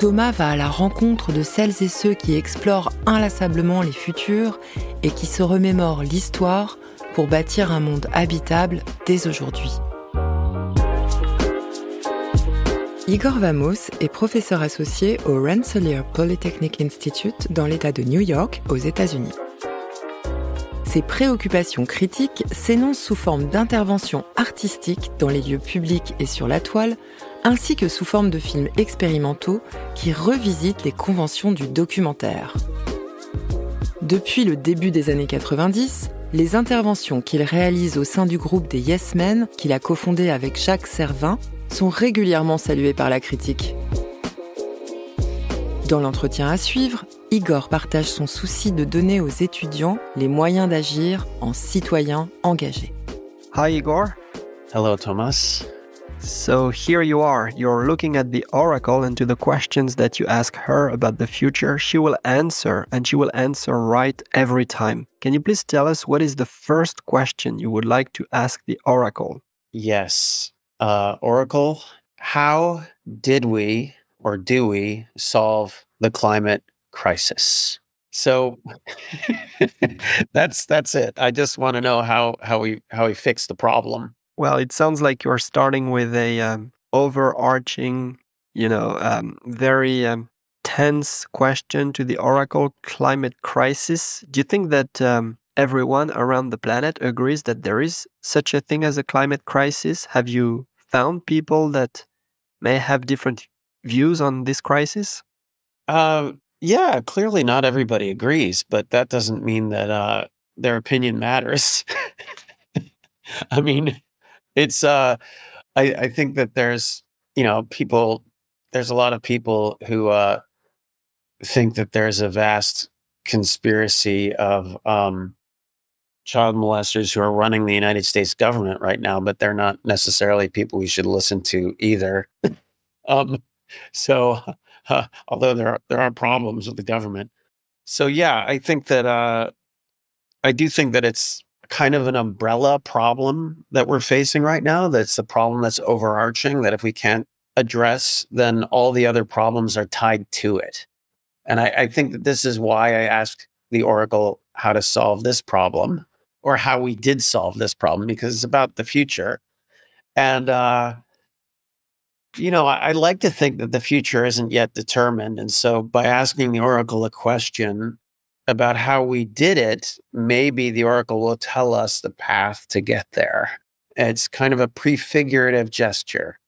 Thomas va à la rencontre de celles et ceux qui explorent inlassablement les futurs et qui se remémorent l'histoire pour bâtir un monde habitable dès aujourd'hui. Igor Vamos est professeur associé au Rensselaer Polytechnic Institute dans l'État de New York, aux États-Unis. Ses préoccupations critiques s'énoncent sous forme d'interventions artistiques dans les lieux publics et sur la toile, ainsi que sous forme de films expérimentaux qui revisitent les conventions du documentaire. Depuis le début des années 90, les interventions qu'il réalise au sein du groupe des Yes Men, qu'il a cofondé avec Jacques Servin, sont régulièrement saluées par la critique. Dans l'entretien à suivre, Igor partage son souci de donner aux étudiants les moyens d'agir en citoyens engagés. Hi, Igor. Hello, Thomas. So here you are. You're looking at the oracle and to the questions that you ask her about the future, she will answer and she will answer right every time. Can you please tell us what is the first question you would like to ask the oracle? Yes. Uh, oracle, how did we or do we solve the climate crisis. So that's that's it. I just want to know how how we how we fix the problem. Well, it sounds like you're starting with a um, overarching, you know, um, very um, tense question to the oracle: climate crisis. Do you think that um, everyone around the planet agrees that there is such a thing as a climate crisis? Have you found people that may have different views on this crisis? Uh, yeah, clearly not everybody agrees, but that doesn't mean that uh, their opinion matters. I mean, it's uh, I, I think that there's you know people there's a lot of people who uh, think that there's a vast conspiracy of um, child molesters who are running the United States government right now, but they're not necessarily people we should listen to either. um, so uh, although there are there are problems with the government. So yeah, I think that uh, I do think that it's kind of an umbrella problem that we're facing right now. That's a problem that's overarching. That if we can't address, then all the other problems are tied to it. And I, I think that this is why I asked the Oracle how to solve this problem or how we did solve this problem because it's about the future. And uh, you know, I, I, like to think that the future isn't yet determined. And so by asking the Oracle a question about how we did it, maybe the Oracle will tell us the path to get there. It's kind of a prefigurative gesture,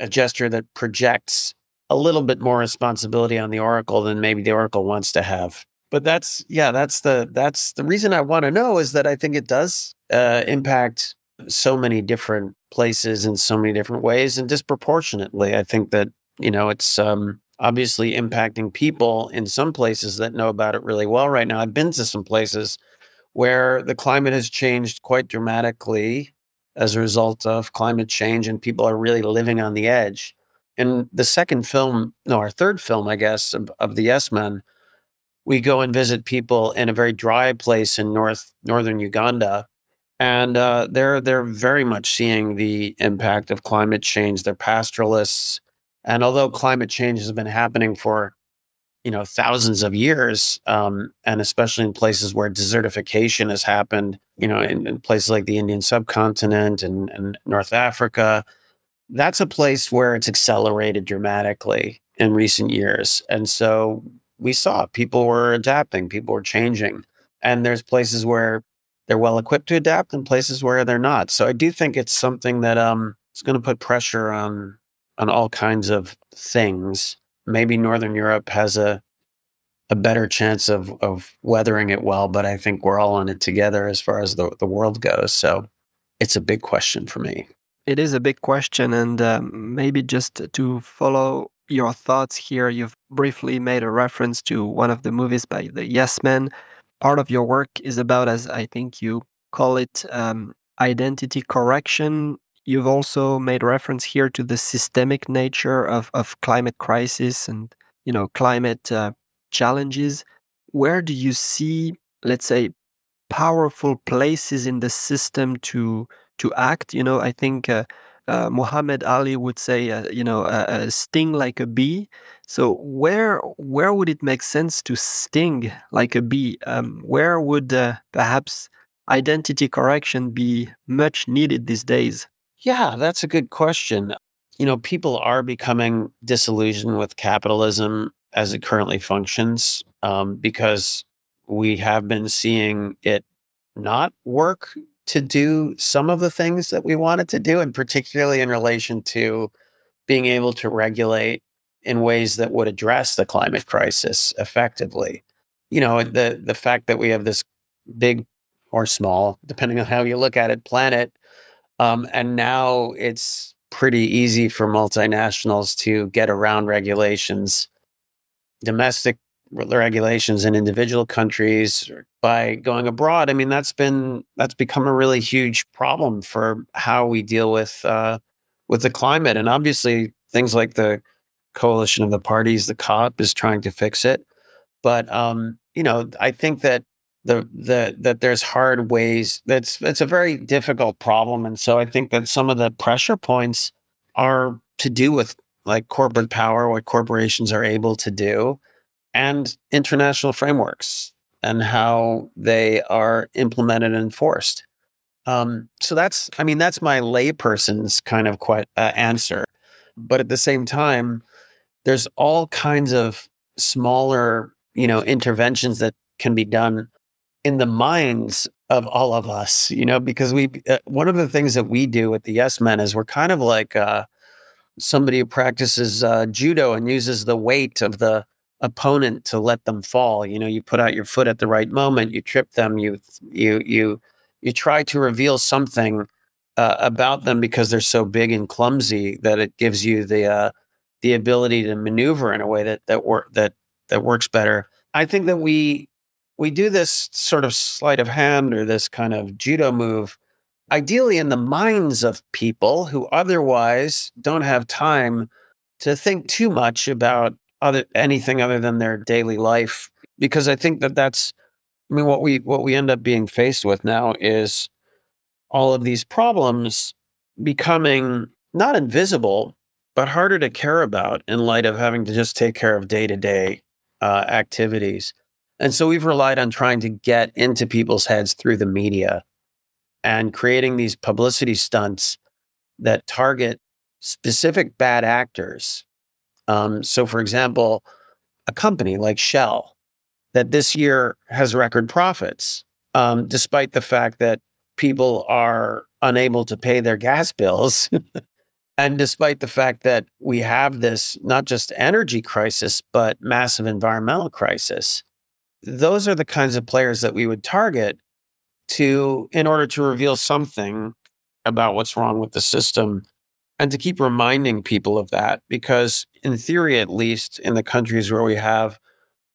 a gesture that projects a little bit more responsibility on the Oracle than maybe the Oracle wants to have. But that's yeah, that's the that's the reason I want to know is that I think it does uh, impact so many different places in so many different ways and disproportionately. I think that, you know, it's um, obviously impacting people in some places that know about it really well right now. I've been to some places where the climate has changed quite dramatically as a result of climate change and people are really living on the edge. In the second film, no, our third film, I guess, of, of the Yes Men, we go and visit people in a very dry place in north northern Uganda and uh, they're they're very much seeing the impact of climate change. They're pastoralists, and although climate change has been happening for you know thousands of years, um, and especially in places where desertification has happened, you know, in, in places like the Indian subcontinent and, and North Africa, that's a place where it's accelerated dramatically in recent years, and so we saw people were adapting, people were changing, and there's places where they're well equipped to adapt and places where they're not. So I do think it's something that um is going to put pressure on on all kinds of things. Maybe Northern Europe has a a better chance of of weathering it well, but I think we're all in it together as far as the the world goes. So it's a big question for me. It is a big question, and um, maybe just to follow your thoughts here. You've briefly made a reference to one of the movies by the Yes Men. Part of your work is about, as I think you call it, um, identity correction. You've also made reference here to the systemic nature of, of climate crisis and you know climate uh, challenges. Where do you see, let's say, powerful places in the system to to act? You know, I think uh, uh, Muhammad Ali would say, uh, you know, a, sting like a bee. So where where would it make sense to sting like a bee? Um, where would uh, perhaps identity correction be much needed these days? Yeah, that's a good question. You know, people are becoming disillusioned with capitalism as it currently functions um, because we have been seeing it not work to do some of the things that we wanted to do, and particularly in relation to being able to regulate in ways that would address the climate crisis effectively. You know, the the fact that we have this big or small, depending on how you look at it, planet, um, and now it's pretty easy for multinationals to get around regulations, domestic regulations in individual countries by going abroad. I mean, that's been that's become a really huge problem for how we deal with uh, with the climate, and obviously things like the coalition of the parties, the COP, is trying to fix it. But um, you know, I think that the the that there's hard ways. That's it's a very difficult problem, and so I think that some of the pressure points are to do with like corporate power, what corporations are able to do and international frameworks and how they are implemented and enforced. Um, so that's, I mean, that's my layperson's kind of quite, uh, answer. But at the same time, there's all kinds of smaller, you know, interventions that can be done in the minds of all of us, you know, because we, uh, one of the things that we do at the Yes Men is we're kind of like uh, somebody who practices uh, judo and uses the weight of the opponent to let them fall. You know, you put out your foot at the right moment, you trip them, you you you you try to reveal something uh, about them because they're so big and clumsy that it gives you the uh, the ability to maneuver in a way that that work that that works better. I think that we we do this sort of sleight of hand or this kind of judo move ideally in the minds of people who otherwise don't have time to think too much about other anything other than their daily life because I think that that's I mean what we what we end up being faced with now is all of these problems becoming not invisible but harder to care about in light of having to just take care of day-to-day uh, activities. And so we've relied on trying to get into people's heads through the media and creating these publicity stunts that target specific bad actors um, so, for example, a company like Shell that this year has record profits, um, despite the fact that people are unable to pay their gas bills. and despite the fact that we have this not just energy crisis, but massive environmental crisis, those are the kinds of players that we would target to in order to reveal something about what's wrong with the system and to keep reminding people of that because in theory at least in the countries where we have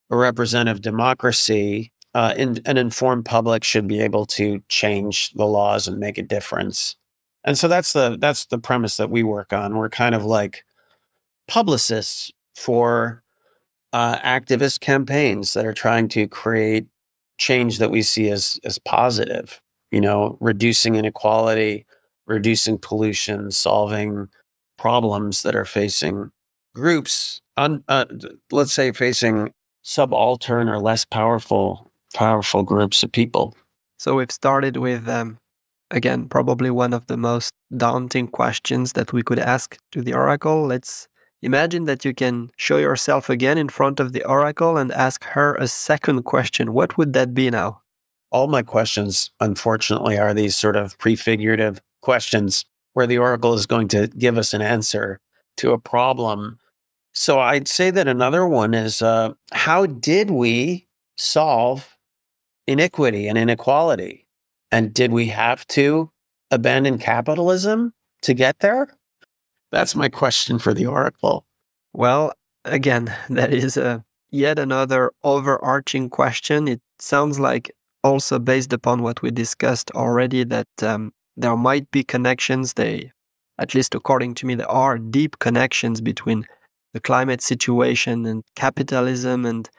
a representative democracy uh, in, an informed public should be able to change the laws and make a difference. And so that's the that's the premise that we work on. We're kind of like publicists for uh, activist campaigns that are trying to create change that we see as as positive you know reducing inequality reducing pollution, solving problems that are facing groups, un, uh, let's say facing subaltern or less powerful powerful groups of people. So we've started with um, again probably one of the most daunting questions that we could ask to the oracle. Let's imagine that you can show yourself again in front of the oracle and ask her a second question. What would that be now? All my questions, unfortunately, are these sort of prefigurative questions where the oracle is going to give us an answer to a problem. So I'd say that another one is uh, how did we solve iniquity and inequality? And did we have to abandon capitalism to get there? That's my question for the oracle. Well, again, that is a yet another overarching question. It sounds like also based upon what we discussed already that um, there might be connections. They, at least according to me, there are deep connections between the climate situation and capitalism and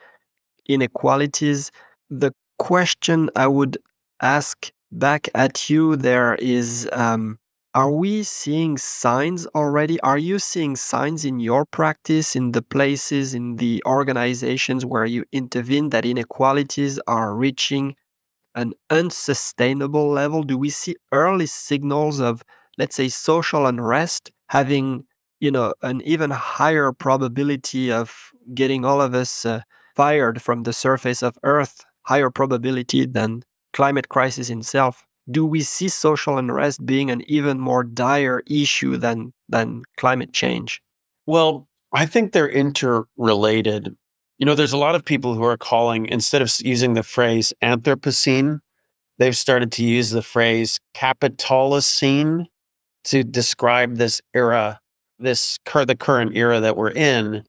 inequalities. The question I would ask back at you there is um, are we seeing signs already? Are you seeing signs in your practice, in the places, in the organizations where you intervene, that inequalities are reaching an unsustainable level? Do we see early signals of, let's say, social unrest having, you know, an even higher probability of getting all of us uh, fired from the surface of Earth, higher probability than climate crisis itself? Do we see social unrest being an even more dire issue than than climate change? Well, I think they're interrelated. You know, there's a lot of people who are calling instead of using the phrase Anthropocene, they've started to use the phrase Capitalocene to describe this era, this the current era that we're in.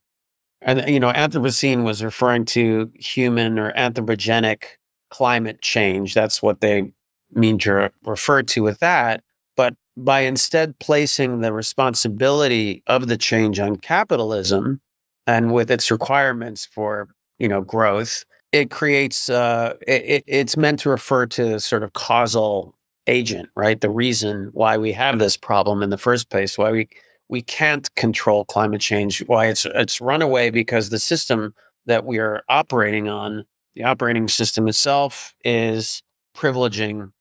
And you know, Anthropocene was referring to human or anthropogenic climate change. That's what they mean to refer to with that. But by instead placing the responsibility of the change on capitalism and with its requirements for you know growth, it creates uh, it, it's meant to refer to sort of causal agent, right? The reason why we have this problem in the first place, why we we can't control climate change, why it's it's runaway because the system that we are operating on, the operating system itself, is privileging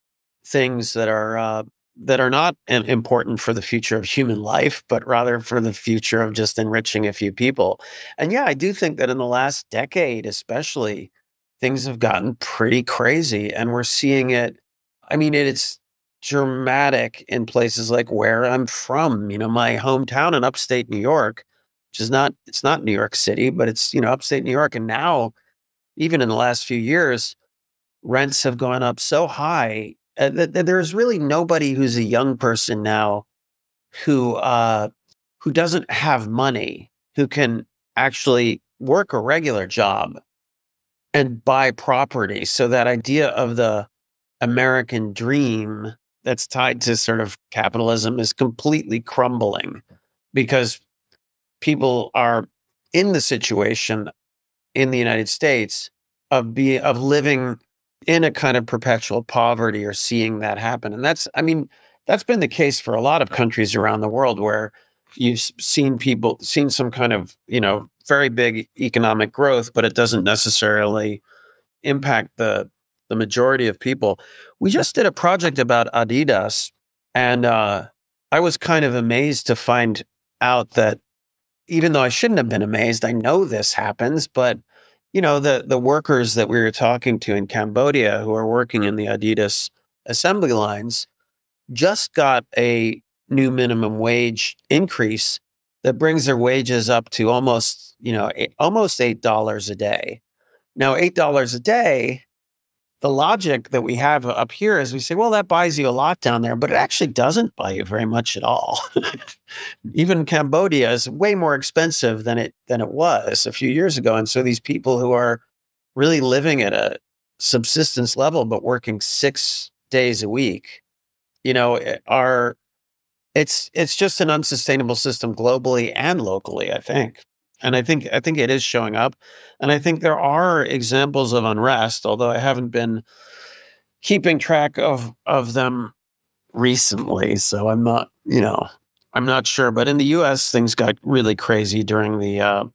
things that are uh, that are not important for the future of human life, but rather for the future of just enriching a few people. And yeah, I do think that in the last decade, especially, things have gotten pretty crazy, and we're seeing it. I mean, it's dramatic in places like where I'm from. You know, my hometown in upstate New York, which is not it's not New York City, but it's you know upstate New York, and now even in the last few years rents have gone up so high uh, th- th- there's really nobody who's a young person now who uh, who doesn't have money who can actually work a regular job and buy property. So that idea of the American dream that's tied to sort of capitalism is completely crumbling because people are in the situation in the United States of be of living in a kind of perpetual poverty or seeing that happen. And that's, I mean, that's been the case for a lot of countries around the world where you've seen people, seen some kind of, you know, very big economic growth, but it doesn't necessarily impact the the majority of people. We just did a project about Adidas, and uh, I was kind of amazed to find out that even though I shouldn't have been amazed, I know this happens, but you know, the the workers that we were talking to in Cambodia who are working in the Adidas assembly lines just got a new minimum wage increase that brings their wages up to almost, you know, almost $8 a day. Now, $8 a day the logic that we have up here is we say, well, that buys you a lot down there, but it actually doesn't buy you very much at all. Even Cambodia is way more expensive than it than it was a few years ago. And so these people who are really living at a subsistence level but working six days a week, you know, eh, are it's it's just an unsustainable system globally and locally, I think and I think I think it is showing up, and I think there are examples of unrest, although I haven't been keeping track of of them recently, so I'm not you know I'm not sure. But in the U.S., things got really crazy during the uh,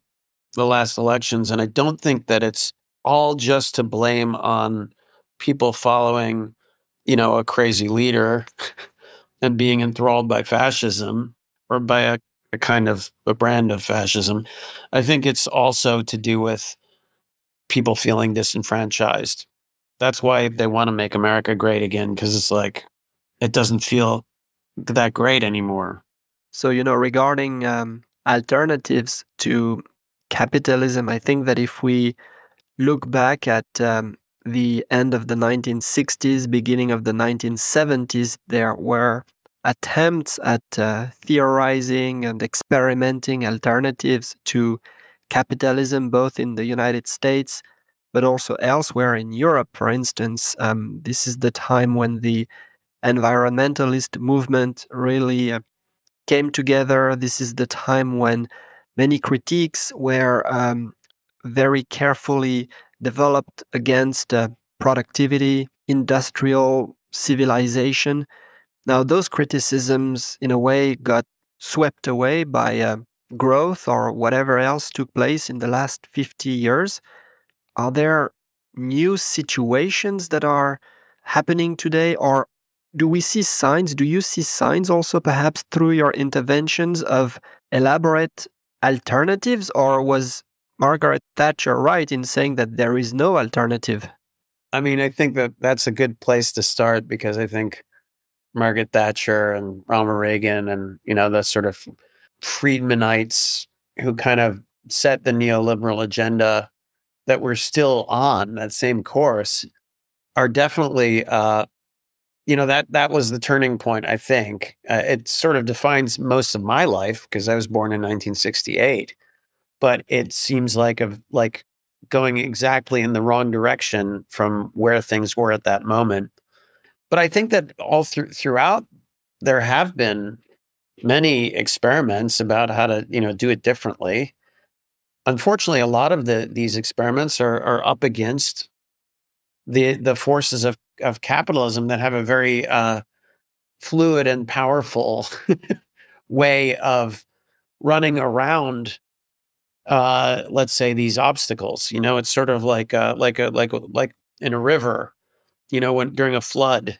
the last elections, and I don't think that it's all just to blame on people following you know a crazy leader and being enthralled by fascism or by a a kind of a brand of fascism. I think it's also to do with people feeling disenfranchised. That's why they want to make America great again because it's like it doesn't feel that great anymore. So, you know, regarding um, alternatives to capitalism, I think that if we look back at um, the end of the 1960s, beginning of the 1970s, there were attempts at uh, theorizing and experimenting alternatives to capitalism, both in the United States but also elsewhere in Europe, for instance. Um, this is the time when the environmentalist movement really uh, came together. This is the time when many critiques were um, very carefully developed against uh, productivity, industrial civilization. Now, those criticisms, in a way, got swept away by uh, growth or whatever else took place in the last 50 years. Are there new situations that are happening today, or do we see signs? Do you see signs also, perhaps through your interventions, of elaborate alternatives, or was Margaret Thatcher right in saying that there is no alternative? I mean, I think that that's a good place to start because I think Margaret Thatcher and Ronald Reagan and, you know, the sort of Friedmanites who kind of set the neoliberal agenda that we're still on that same course are definitely, uh, you know, that that was the turning point. I think uh, it sort of defines most of my life because I was born in 1968, but it seems like of like going exactly in the wrong direction from where things were at that moment. But I think that all through throughout there have been many experiments about how to, you know, do it differently. Unfortunately, a lot of the these experiments are are up against the the forces of of capitalism that have a very uh, fluid and powerful way of running around uh, let's say these obstacles. You know, it's sort of like uh, like a like like in a river. You know, when during a flood,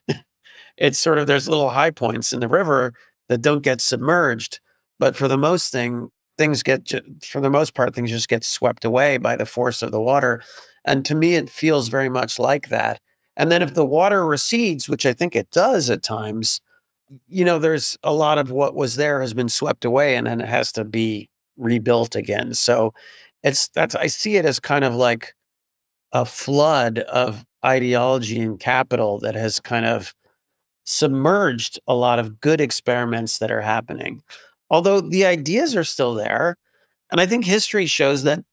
it's sort of there's little high points in the river that don't get submerged, but for the most thing, things get for the most part things just get swept away by the force of the water. And to me, it feels very much like that. And then if the water recedes, which I think it does at times, you know, there's a lot of what was there has been swept away and then it has to be rebuilt again. So it's that's I see it as kind of like a flood of ideology and capital that has kind of submerged a lot of good experiments that are happening. Although the ideas are still there. And I think history shows that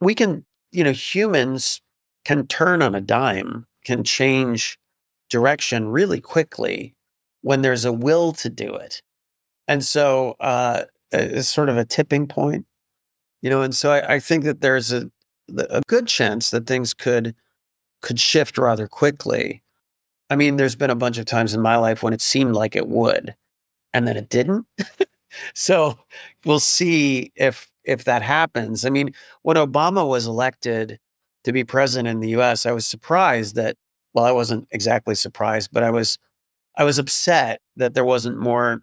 we can, you know, humans can turn on a dime, can change direction really quickly when there's a will to do it. And so uh, is sort of a tipping point, you know. And so I, I think that there's a a good chance that things could could shift rather quickly. I mean, there's been a bunch of times in my life when it seemed like it would, and then it didn't. so we'll see if if that happens. I mean, when Obama was elected to be president in the U.S., I was surprised that. Well, I wasn't exactly surprised, but I was I was upset that there wasn't more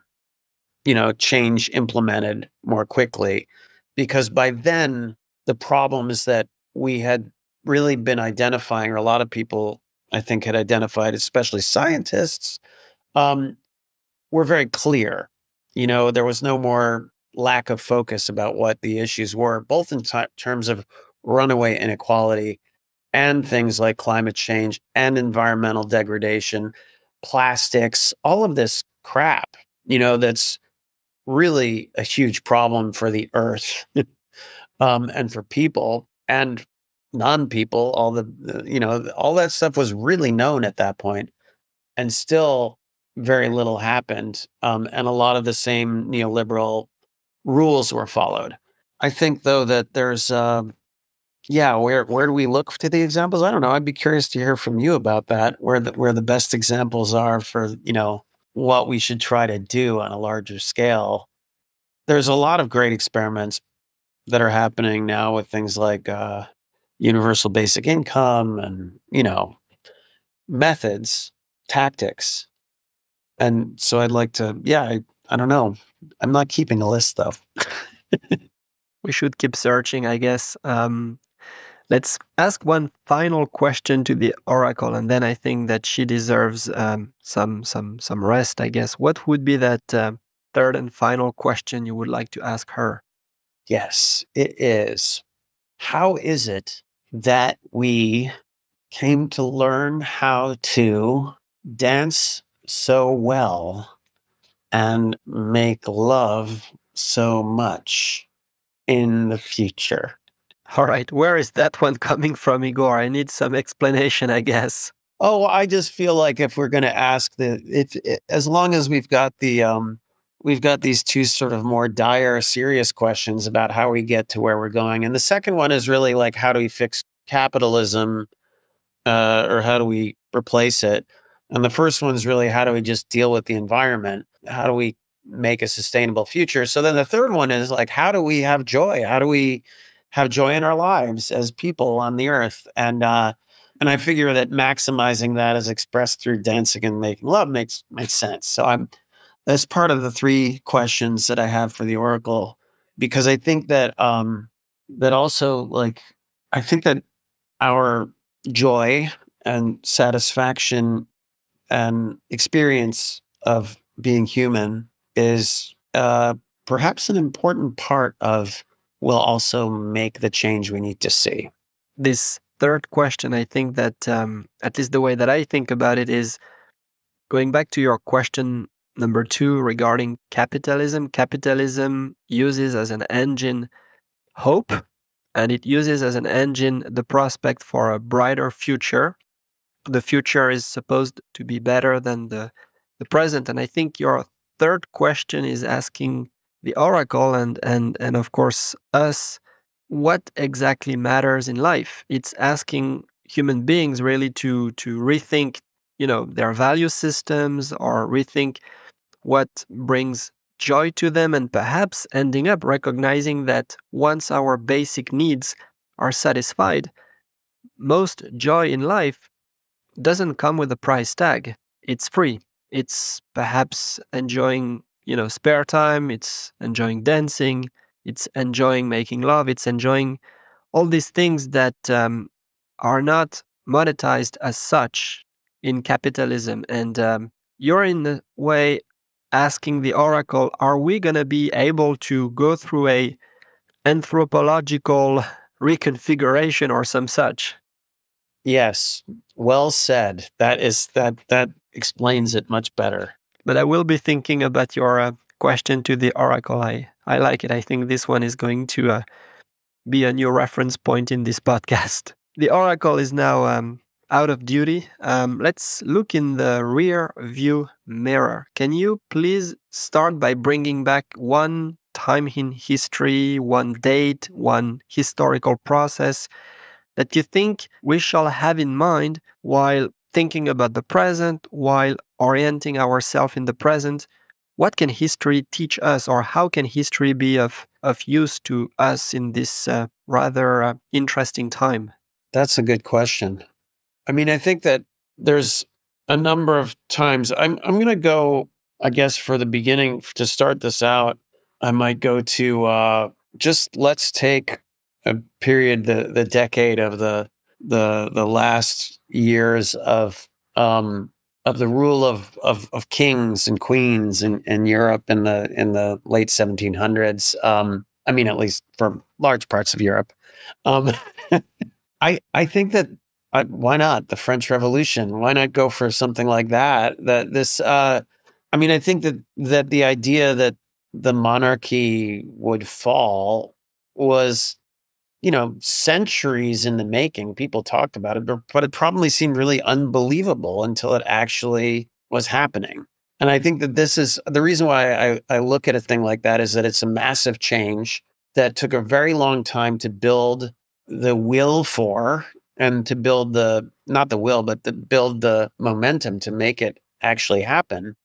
you know, change implemented more quickly. Because by then, the problem is that we had really been identifying, or a lot of people, I think, had identified, especially scientists, um, were very clear. You know, there was no more lack of focus about what the issues were, both in t- terms of runaway inequality and things like climate change and environmental degradation, plastics, all of this crap, you know, that's really a huge problem for the earth um, and for people and non-people all the you know all that stuff was really known at that point and still very little happened um, and a lot of the same neoliberal rules were followed. I think though that there's uh, yeah where where do we look to the examples? I don't know. I'd be curious to hear from you about that where the where the best examples are for you know what we should try to do on a larger scale. There's a lot of great experiments that are happening now with things like uh, universal basic income and, you know, methods, tactics. And so I'd like to, yeah, I, I don't know. I'm not keeping a list though. we should keep searching, I guess. Um, Let's ask one final question to the oracle, and then I think that she deserves um, some some some rest. I guess. What would be that uh, third and final question you would like to ask her? Yes, it is. How is it that we came to learn how to dance so well and make love so much in the future. All right, where is that one coming from, Igor? I need some explanation, I guess. Oh, I just feel like if we're going to ask the, if, if as long as we've got the, um, we've got these two sort of more dire, serious questions about how we get to where we're going, and the second one is really like how do we fix capitalism, uh, or how do we replace it? And the first one is really how do we just deal with the environment? How do we make a sustainable future? So then the third one is like how do we have joy? How do we have joy in our lives as people on the earth? And uh, and I figure that maximizing that as expressed through dancing and making love makes makes sense. So I'm that's part of the three questions that I have for the oracle because I think that um that also like I think that our joy and satisfaction and experience of being human is uh, perhaps an important part of will also make the change we need to see. This third question, I think that, um, at least the way that I think about it, is going back to your question number two regarding capitalism. Capitalism uses as an engine hope, and it uses as an engine the prospect for a brighter future. The future is supposed to be better than the, the present. And I think your third question is asking the oracle and and and of course us what exactly matters in life it's asking human beings really to to rethink you know their value systems or rethink what brings joy to them and perhaps ending up recognizing that once our basic needs are satisfied most joy in life doesn't come with a price tag. It's free. It's perhaps enjoying you know spare time. It's enjoying dancing. It's enjoying making love. It's enjoying all these things that um, are not monetized as such in capitalism. And um, you're in a way asking the oracle are we going to be able to go through a anthropological reconfiguration or some such yes well said that is that that explains it much better. But I will be thinking about your uh, question to the oracle. I, I like it. I think this one is going to uh, be a new reference point in this podcast. The oracle is now um, out of duty. Um, let's look in the rear view mirror. Can you please start by bringing back one time in history, one date, one historical process that you think we shall have in mind while thinking about the present while orienting ourselves in the present what can history teach us or how can history be of, of use to us in this uh, rather uh, interesting time that's a good question i mean i think that there's a number of times i'm, I'm going to go i guess for the beginning to start this out i might go to uh, just let's take a period the the decade of the the the last years of um, of the rule of, of, of kings and queens in, in Europe in the in the late 1700s. Um, I mean, at least for large parts of Europe. Um, I I think that uh, why not the French Revolution? Why not go for something like that? That this. Uh, I mean, I think that that the idea that the monarchy would fall was you know, centuries in the making. People talked about it, but, but it probably seemed really unbelievable until it actually was happening. And I think that this is the reason why I, I look at a thing like that is that it's a massive change that took a very long time to build the will for and to build the not the will but to build the momentum to make it actually happen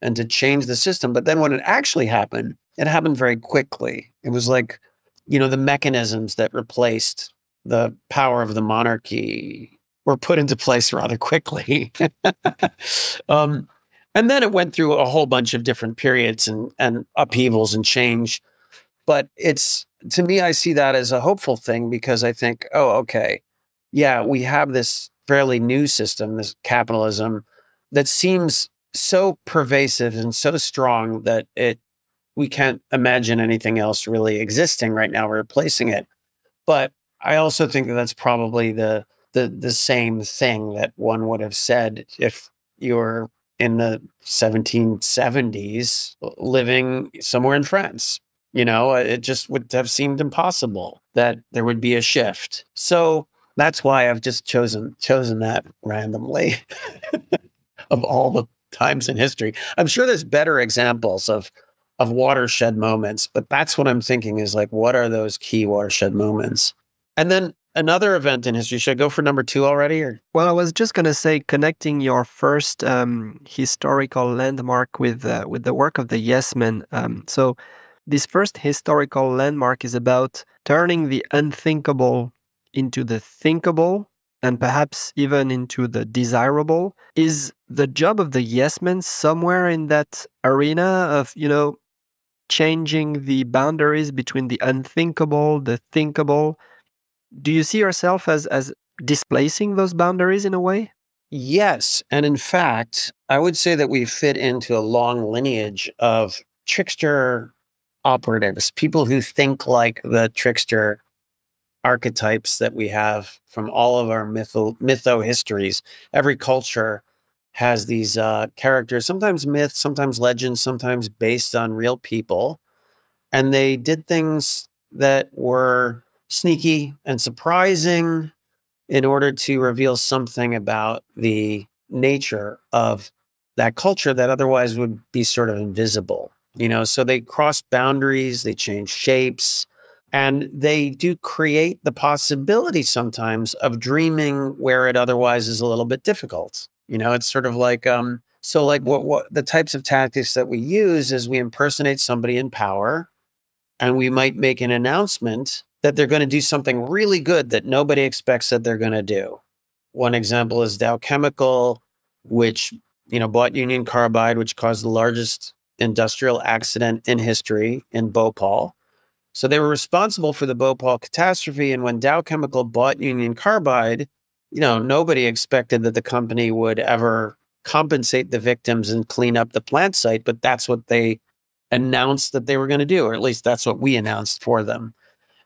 and to change the system but then when it actually happened it happened very quickly it was like you know, the mechanisms that replaced the power of the monarchy were put into place rather quickly. um, and then it went through a whole bunch of different periods and, and upheavals and change. But it's to me, I see that as a hopeful thing because I think, oh, okay, yeah, we have this fairly new system, this capitalism, that seems so pervasive and so strong that it we can't imagine anything else really existing right now replacing it. But I also think that that's probably the the the same thing that one would have said if you were in the 1770s living somewhere in France. You know, it just would have seemed impossible that there would be a shift. So that's why I've just chosen chosen that randomly of all the times in history. I'm sure there's better examples of of watershed moments, but that's what I'm thinking is like what are those key watershed moments? And then another event in history. Should I go for number two already? Or well, I was just going to say connecting your first um, historical landmark with uh, with the work of the Yes Men. Um, so this first historical landmark is about turning the unthinkable into the thinkable and perhaps even into the desirable. Is the job of the Yes Men somewhere in that arena of you know changing the boundaries between the unthinkable, the thinkable? do you see yourself as as displacing those boundaries in a way? Yes, and in fact, I would say that we fit into a long lineage of trickster operatives, people who think like the trickster archetypes that we have from all of our mytho mytho histories. Every culture has these uh, characters, sometimes myths, sometimes legends, sometimes based on real people, and they did things that were sneaky and surprising in order to reveal something about the nature of that culture that otherwise would be sort of invisible. You know, so they cross boundaries, they change shapes, and they do create the possibility sometimes of dreaming where it otherwise is a little bit difficult. You know, it's sort of like um so like what what the types of tactics that we use is we impersonate somebody in power and we might make an announcement that they're going to do something really good that nobody expects that they're going to do. One example is Dow Chemical, which you know bought Union Carbide, which caused the largest industrial accident in history in Bhopal. So they were responsible for the Bhopal catastrophe. And when Dow Chemical bought Union Carbide, you know nobody expected that the company would ever compensate the victims and clean up the plant site, but that's what they announced that they were going to do, or at least that's what we announced for them.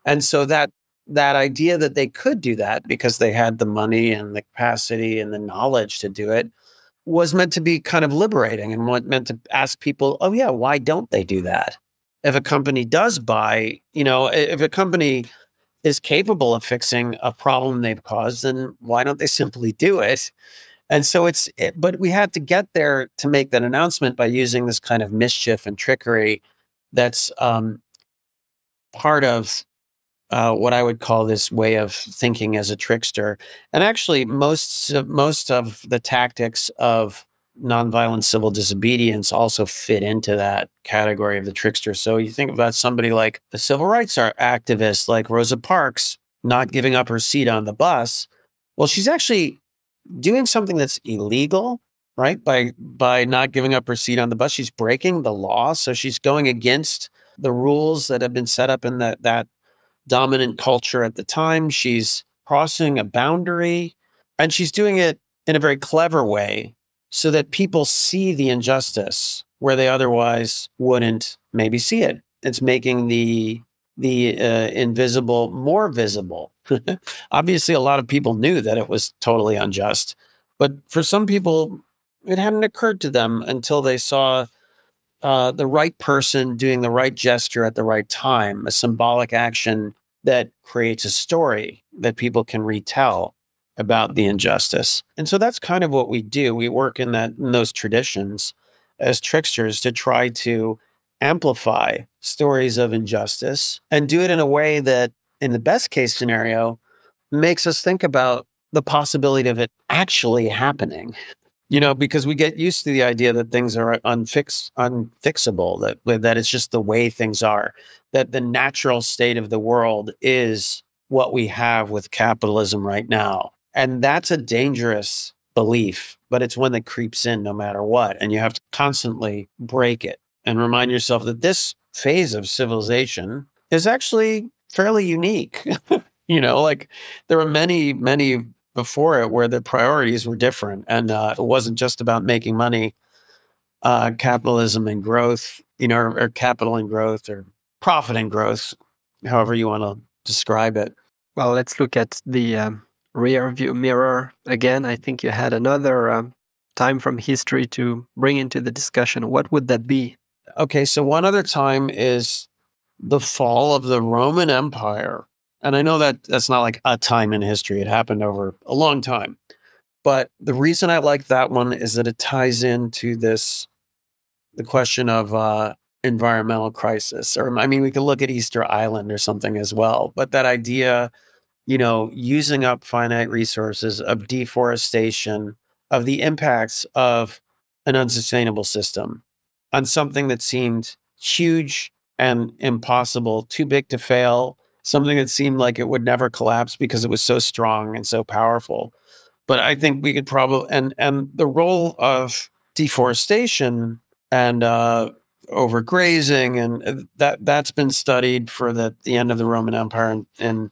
And so that that idea that they could do that because they had the money and the capacity and the knowledge to do it was meant to be kind of liberating and meant to ask people, oh yeah, why don't they do that? If a company does buy, you know, if a company is capable of fixing a problem they've caused, then why don't they simply do it? And so it's, it, but we had to get there to make that announcement by using this kind of mischief and trickery that's um, part of uh, what I would call this way of thinking as a trickster. And actually, most most of the tactics of nonviolent civil disobedience also fit into that category of the trickster. So you think about somebody like the civil rights are activist, like Rosa Parks, not giving up her seat on the bus. Well, she's actually doing something that's illegal, right? By by not giving up her seat on the bus, she's breaking the law. So she's going against the rules that have been set up in that that dominant culture at the time. She's crossing a boundary and she's doing it in a very clever way so that people see the injustice where they otherwise wouldn't maybe see it. It's making the the uh, invisible more visible. Obviously, a lot of people knew that it was totally unjust, but for some people, it hadn't occurred to them until they saw uh, the right person doing the right gesture at the right time, a symbolic action that creates a story that people can retell about the injustice. And so that's kind of what we do. We work in that in those traditions as tricksters to try to amplify stories of injustice and do it in a way that in the best case scenario makes us think about the possibility of it actually happening you know, because we get used to the idea that things are unfix unfixable, that that it's just the way things are, that the natural state of the world is what we have with capitalism right now. And that's a dangerous belief, but it's one that creeps in no matter what. And you have to constantly break it and remind yourself that this phase of civilization is actually fairly unique. you know, like there were many, many before it where the priorities were different and uh, it wasn't just about making money uh, capitalism and growth you know or, or, capital and growth or profit and growth however you want to describe it well let's look at the um, rear view mirror again i think you had another um, time from history to bring into the discussion, what would that be? Okay, so one other time is the fall of the Roman Empire. And I know that that's not like a time in history, it happened over a long time. But the reason I like that one is that it ties into this the question of uh, environmental crisis. Or, I mean, we could look at Easter Island or something as well. But that idea, you know, using up finite resources, of deforestation, of the impacts of an unsustainable system on something that seemed huge and impossible, too big to fail, something that seemed like it would never collapse because it was so strong and so powerful. But I think we could probably and and the role of deforestation and uh, overgrazing and uh, that that's been studied for the the end of the Roman Empire and, and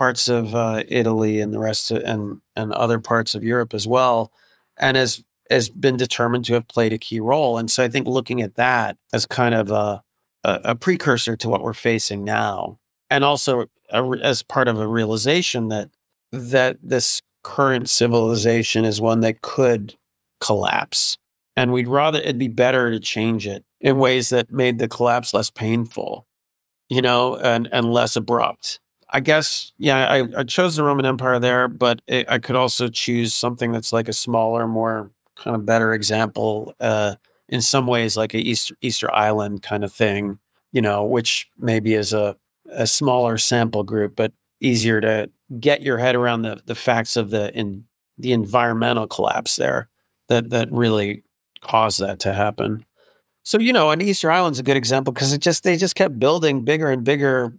parts of uh, Italy and the rest of, and and other parts of Europe as well, and has has been determined to have played a key role. And so I think looking at that as kind of a a, a precursor to what we're facing now, and also a, as part of a realization that that this current civilization is one that could collapse, and we'd rather it'd be better to change it in ways that made the collapse less painful, you know, and and less abrupt. I guess, yeah, I, I chose the Roman Empire there, but it, I could also choose something that's like a smaller, more kind of better example. Uh, in some ways like a Easter, Easter Island kind of thing, you know, which maybe is a, a smaller sample group, but easier to get your head around the, the facts of the in the environmental collapse there that that really caused that to happen. So you know, and Easter Island's a good example because it just they just kept building bigger and bigger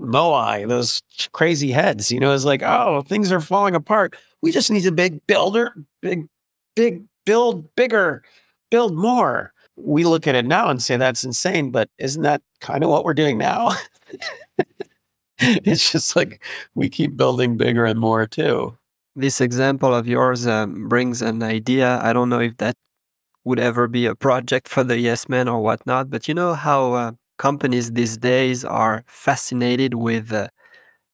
moai, those crazy heads. You know, it's like, oh, things are falling apart. We just need a big builder, big, big build bigger build more. We look at it now and say that's insane, but isn't that kind of what we're doing now? it's just like we keep building bigger and more too. This example of yours um, brings an idea. I don't know if that would ever be a project for the Yes Men or whatnot, but you know how uh, companies these days are fascinated with uh,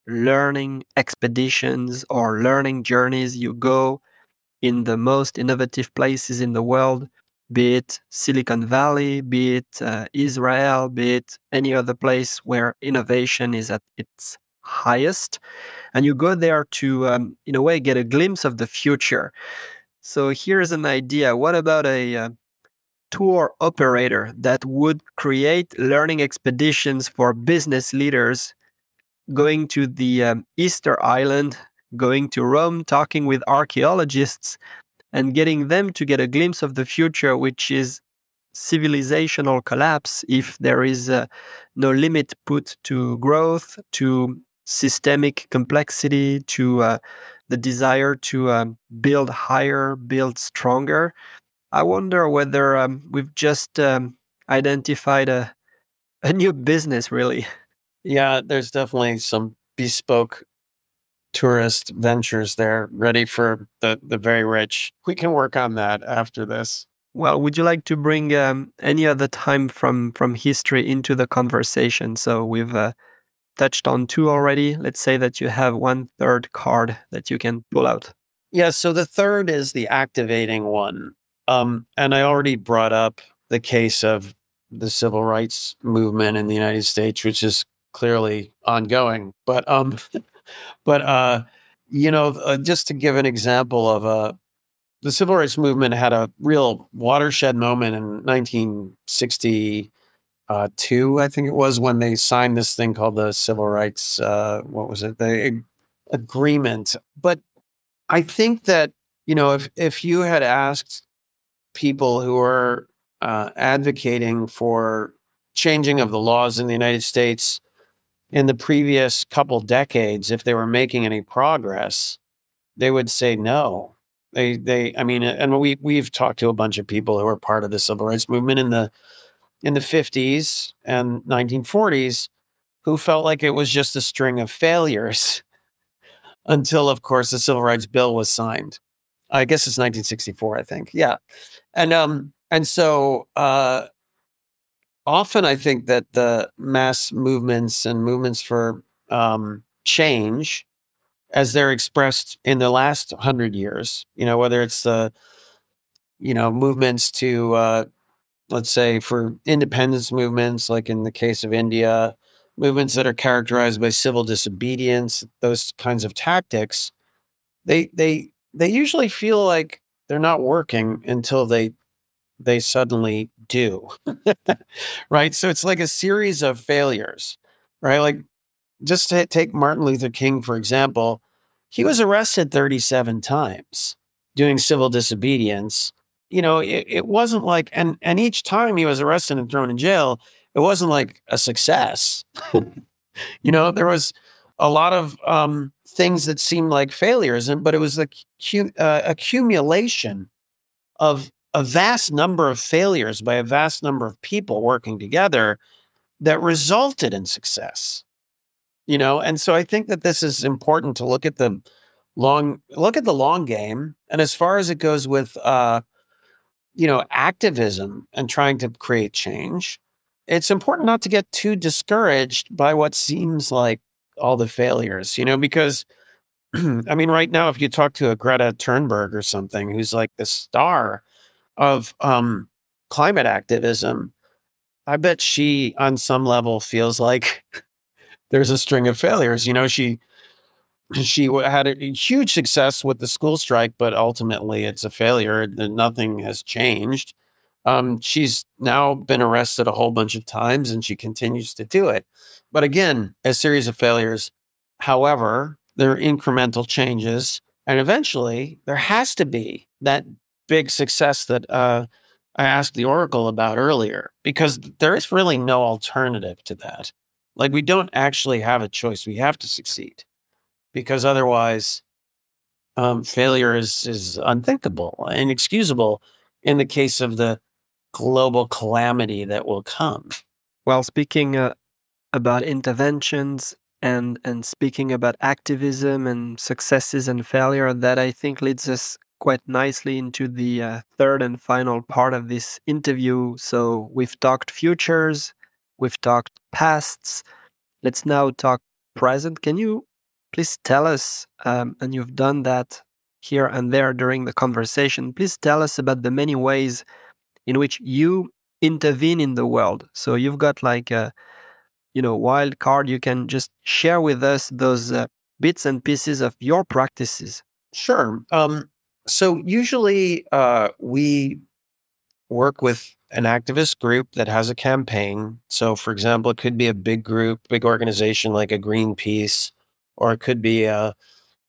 learning expeditions or learning journeys. You go in the most innovative places in the world be it Silicon Valley, be it uh, Israel, be it any other place where innovation is at its highest. And you go there to, um, in a way, get a glimpse of the future. So here's an idea. What about a uh, tour operator that would create learning expeditions for business leaders going to the um, Easter Island, going to Rome, talking with archaeologists, and getting them to get a glimpse of the future, which is civilizational collapse if there is uh, no limit put to growth, to systemic complexity, to uh, the desire to um, build higher, build stronger. I wonder whether um, we've just um, identified a, a new business, really. Yeah, there's definitely some bespoke tourist ventures there ready for the, the very rich. We can work on that after this. Well, would you like to bring um, any other time from, from history into the conversation? So we've uh, touched on two already. Let's say that you have one third card that you can pull out. Yeah, so the third is the activating one. Um, and I already brought up the case of the civil rights movement in the United States, which is clearly ongoing. But um, but uh, you know, uh, just to give an example of uh, the civil rights movement had a real watershed moment in 1962, I think it was, when they signed this thing called the Civil Rights. Uh, what was it? The agreement. But I think that you know, if if you had asked people who are uh, advocating for changing of the laws in the United States in the previous couple decades, if they were making any progress, they would say no. They, they, I mean, and we we've talked to a bunch of people who were part of the civil rights movement in the in the 50s and 1940s who felt like it was just a string of failures until, of course, the Civil Rights Bill was signed. I guess it's 1964, I think. Yeah, and um, and so uh, often I think that the mass movements and movements for um, change, as they're expressed in the last hundred years, you know, whether it's the you know, movements to, uh, let's say, for independence movements, like in the case of India, movements that are characterized by civil disobedience, those kinds of tactics, they they they usually feel like they're not working until they they suddenly do. right? So it's like a series of failures, right? Like just to take Martin Luther King for example, he was arrested 37 times doing civil disobedience. You know, it, it wasn't like and and each time he was arrested and thrown in jail, it wasn't like a success. you know, there was a lot of um, things that seemed like failures, and but it was the uh, accumulation of a vast number of failures by a vast number of people working together that resulted in success. You know, and so I think that this is important to look at the long look at the long game, and as far as it goes with uh, you know activism and trying to create change it's important not to get too discouraged by what seems like all the failures, you know, because I mean, right now, if you talk to a Greta Thunberg or something, who's like the star of um, climate activism, I bet she, on some level, feels like there's a string of failures. You know, she she had a huge success with the school strike, but ultimately, it's a failure. Nothing has changed. Um, she's now been arrested a whole bunch of times and she continues to do it. But again, a series of failures. However, there are incremental changes. And eventually, there has to be that big success that uh, I asked the Oracle about earlier, because there is really no alternative to that. Like, we don't actually have a choice. We have to succeed because otherwise, um, failure is, is unthinkable, inexcusable in the case of the global calamity that will come. Well, speaking uh, about interventions and and speaking about activism and successes and failure, that I think leads us quite nicely into the uh, third and final part of this interview. So we've talked futures, we've talked pasts. Let's now talk present. Can you please tell us, um, and you've done that here and there during the conversation, please tell us about the many ways in which you intervene in the world. So you've got like a you know wild card. You can just share with us those uh, bits and pieces of your practices. Sure. Um, so usually uh, we work with an activist group that has a campaign. So, for example, it could be a big group, big organization like a Greenpeace, or it could be a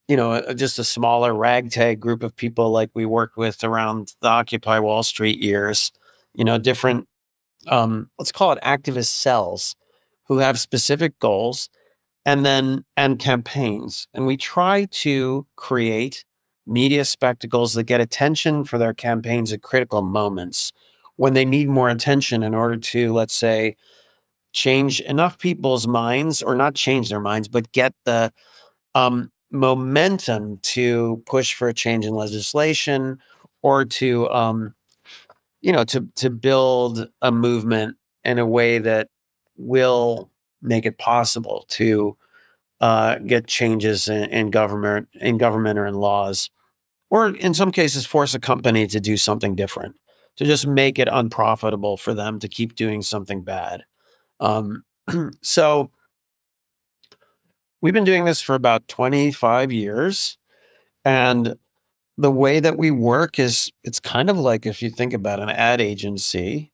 you know, just a smaller ragtag group of people like we worked with around the Occupy Wall Street years, you know, different, um, let's call it activist cells who have specific goals and then, and campaigns. And we try to create media spectacles that get attention for their campaigns at critical moments when they need more attention in order to, let's say, change enough people's minds or not change their minds, but get the, um, momentum to push for a change in legislation or to um, you know to to build a movement in a way that will make it possible to uh, get changes in, in government in government or in laws or in some cases force a company to do something different to just make it unprofitable for them to keep doing something bad. Um, so We've been doing this for about 25 years. And the way that we work is it's kind of like if you think about an ad agency,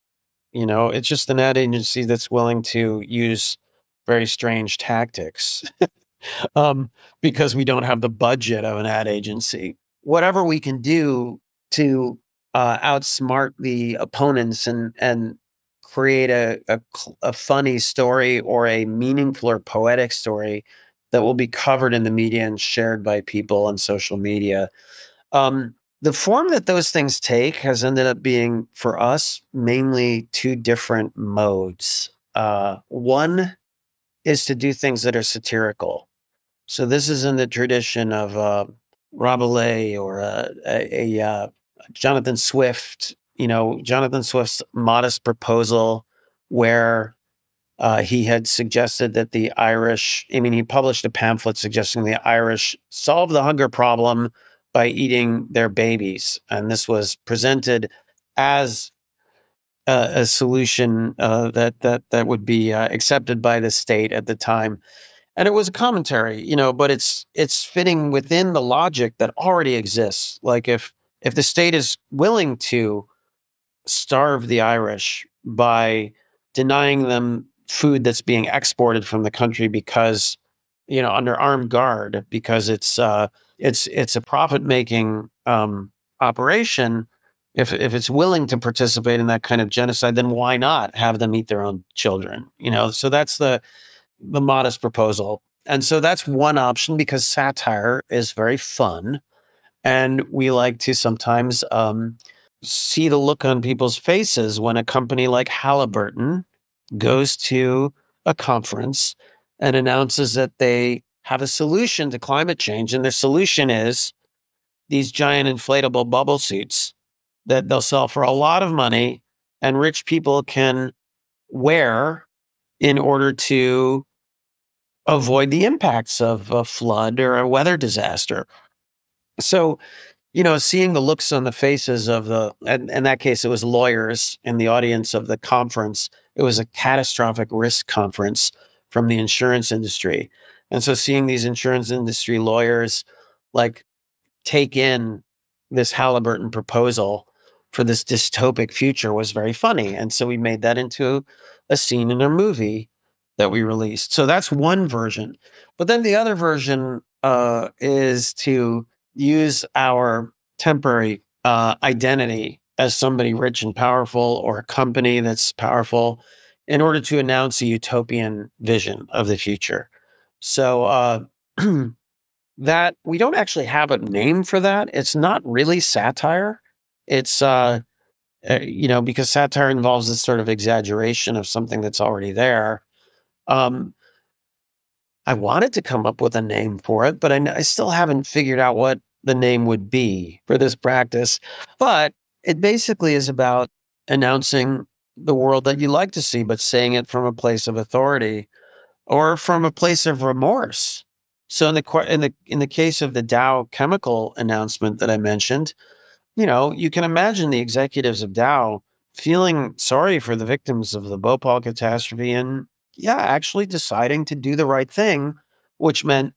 you know, it's just an ad agency that's willing to use very strange tactics um, because we don't have the budget of an ad agency. Whatever we can do to uh, outsmart the opponents and and create a, a, a funny story or a meaningful or poetic story that will be covered in the media and shared by people on social media. Um, the form that those things take has ended up being for us mainly two different modes. Uh, one is to do things that are satirical. So this is in the tradition of uh, Rabelais or uh, a, a uh, Jonathan Swift. You know, Jonathan Swift's modest proposal, where uh, he had suggested that the Irish, I mean, he published a pamphlet suggesting the Irish solve the hunger problem by eating their babies. And this was presented as a, a solution uh, that that that would be uh, accepted by the state at the time. And it was a commentary, you know, but it's it's fitting within the logic that already exists. Like if if the state is willing to starve the Irish by denying them food that's being exported from the country because you know under armed guard because it's uh, it's it's a profit making um, operation. If if it's willing to participate in that kind of genocide, then why not have them eat their own children? You know, so that's the the modest proposal, and so that's one option because satire is very fun, and we like to sometimes um, see the look on people's faces when a company like Halliburton goes to a conference and announces that they have a solution to climate change. And their solution is these giant inflatable bubble suits that they'll sell for a lot of money and rich people can wear in order to avoid the impacts of a flood or a weather disaster. So, you know, seeing the looks on the faces of the, and in that case, it was lawyers in the audience of the conference. It was a catastrophic risk conference from the insurance industry. And so seeing these insurance industry lawyers like take in this Halliburton proposal for this dystopic future was very funny. And so we made that into a scene in a movie that we released. So that's one version. But then the other version uh, is to use our temporary uh, identity as somebody rich and powerful or a company that's powerful in order to announce a utopian vision of the future. So uh, that we don't actually have a name for that. It's not really satire. It's uh, uh, you know because satire involves this sort of exaggeration of something that's already there. Um, I wanted to come up with a name for it, but I, I still haven't figured out what the name would be for this practice. But it basically is about announcing the world that you like to see, but saying it from a place of authority or from a place of remorse. So in the in the in the case of the Dow chemical announcement that I mentioned, you know, you can imagine the executives of Dow feeling sorry for the victims of the Bhopal catastrophe and yeah, actually deciding to do the right thing, which meant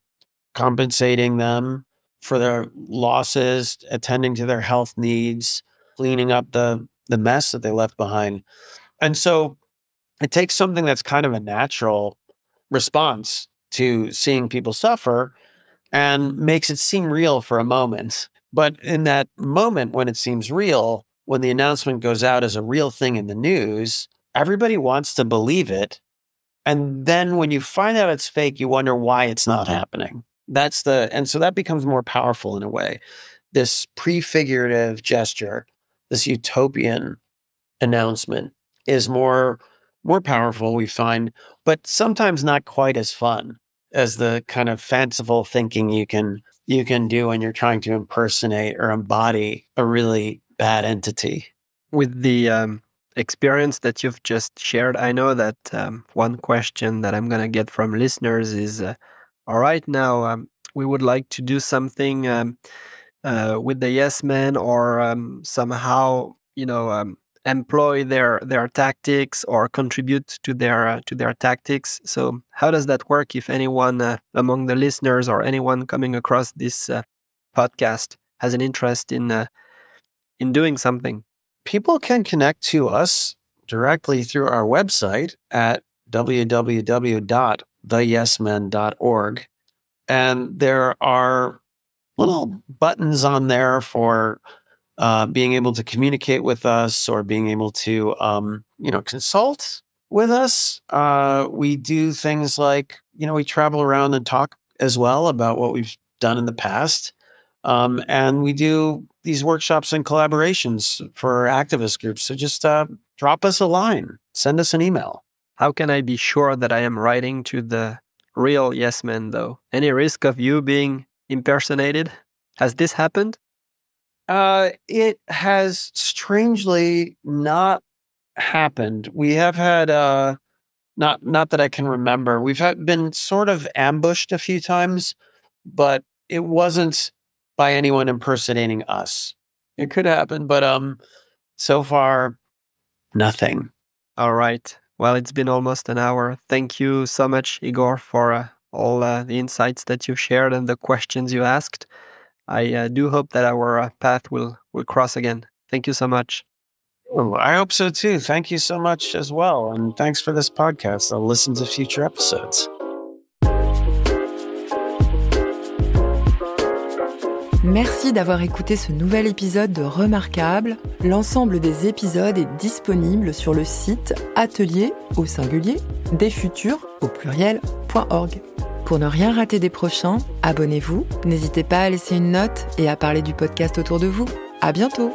compensating them for their losses, attending to their health needs, cleaning up the the mess that they left behind. And so it takes something that's kind of a natural response to seeing people suffer and makes it seem real for a moment. But in that moment when it seems real, when the announcement goes out as a real thing in the news, everybody wants to believe it. And then when you find out it's fake, you wonder why it's not happening. That's the, and so that becomes more powerful in a way. This prefigurative gesture, this utopian announcement is more more powerful we find but sometimes not quite as fun as the kind of fanciful thinking you can you can do when you're trying to impersonate or embody a really bad entity with the um, experience that you've just shared i know that um, one question that i'm going to get from listeners is uh, all right now um, we would like to do something um, uh, with the yes men or um, somehow you know um, employ their their tactics or contribute to their uh, to their tactics. So how does that work? If anyone uh, among the listeners or anyone coming across this uh, podcast has an interest in uh, in doing something, people can connect to us directly through our website at www.theyesmen.org, and there are little buttons on there for uh, being able to communicate with us or being able to, um, you know, consult with us. Uh, we do things like, you know, we travel around and talk as well about what we've done in the past. Um, and we do these workshops and collaborations for activist groups. So just uh, drop us a line, send us an email. How can I be sure that I am writing to the real yes man, though? Any risk of you being impersonated? Has this happened? Uh, it has strangely not happened. We have had uh, not not that I can remember. We've had, been sort of ambushed a few times, but it wasn't by anyone impersonating us. It could happen, but um, so far, nothing. All right. Well, it's been almost an hour. Thank you so much, Igor, for uh, all uh, the insights that you shared and the questions you asked. I uh, do hope that our uh, path will will cross again. Thank you so much. Oh, I hope so too. Thank you so much as well, and thanks for this podcast. I'll listen to future episodes. Merci d'avoir écouté ce nouvel épisode de Remarquable. L'ensemble des épisodes est disponible sur le site atelier au singulier des futurs au pluriel.org. Pour ne rien rater des prochains, abonnez-vous, n'hésitez pas à laisser une note et à parler du podcast autour de vous. À bientôt!